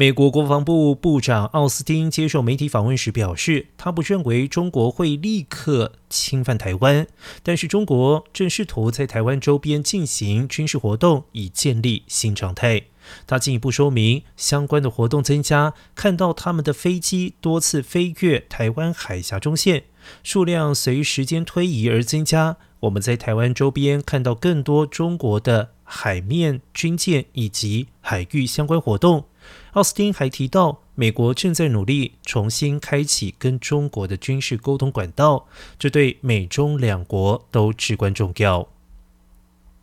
美国国防部部长奥斯汀接受媒体访问时表示，他不认为中国会立刻侵犯台湾，但是中国正试图在台湾周边进行军事活动，以建立新常态。他进一步说明，相关的活动增加，看到他们的飞机多次飞越台湾海峡中线，数量随时间推移而增加。我们在台湾周边看到更多中国的海面军舰以及海域相关活动。奥斯汀还提到，美国正在努力重新开启跟中国的军事沟通管道，这对美中两国都至关重要。